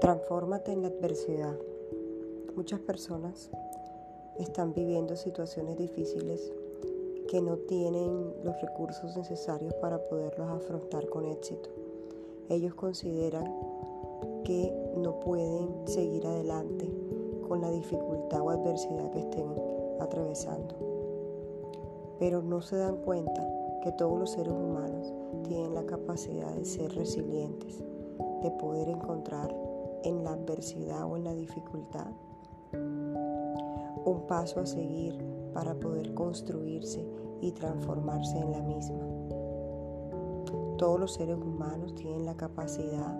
Transfórmate en la adversidad. Muchas personas están viviendo situaciones difíciles que no tienen los recursos necesarios para poderlos afrontar con éxito. Ellos consideran que no pueden seguir adelante con la dificultad o adversidad que estén atravesando. Pero no se dan cuenta que todos los seres humanos tienen la capacidad de ser resilientes, de poder encontrar en la adversidad o en la dificultad un paso a seguir para poder construirse y transformarse en la misma. Todos los seres humanos tienen la capacidad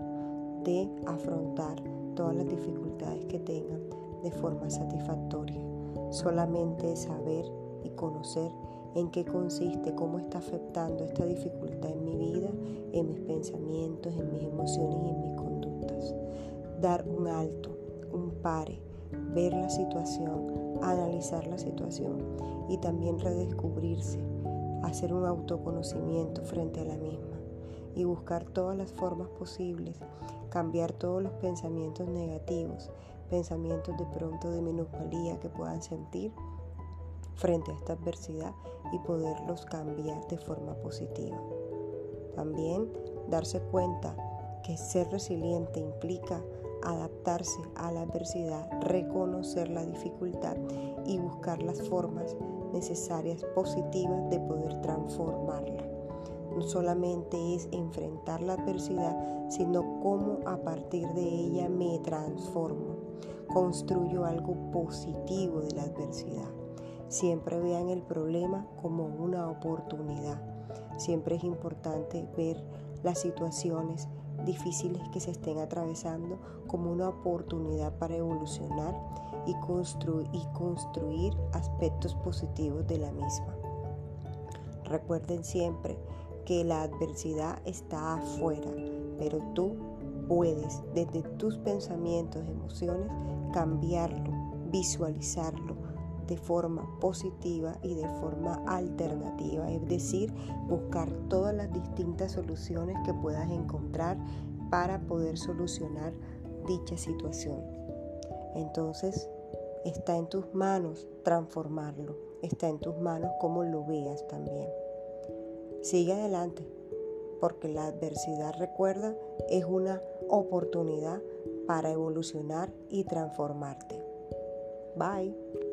de afrontar todas las dificultades que tengan de forma satisfactoria. Solamente saber y conocer en qué consiste, cómo está afectando esta dificultad en mi vida, en mis pensamientos, en mis emociones y en mis conductas. Dar un alto, un pare, ver la situación, analizar la situación y también redescubrirse, hacer un autoconocimiento frente a la misma y buscar todas las formas posibles, cambiar todos los pensamientos negativos, pensamientos de pronto de minusvalía que puedan sentir frente a esta adversidad y poderlos cambiar de forma positiva. También darse cuenta que ser resiliente implica adaptarse a la adversidad, reconocer la dificultad y buscar las formas necesarias positivas de poder transformarla. No solamente es enfrentar la adversidad, sino cómo a partir de ella me transformo, construyo algo positivo de la adversidad. Siempre vean el problema como una oportunidad. Siempre es importante ver las situaciones difíciles que se estén atravesando como una oportunidad para evolucionar y, y construir aspectos positivos de la misma. Recuerden siempre que la adversidad está afuera, pero tú puedes desde tus pensamientos, emociones, cambiarlo, visualizarlo, de forma positiva y de forma alternativa, decir, buscar todas las distintas soluciones que puedas encontrar para poder solucionar dicha situación. Entonces, está en tus manos transformarlo, está en tus manos como lo veas también. Sigue adelante, porque la adversidad, recuerda, es una oportunidad para evolucionar y transformarte. Bye.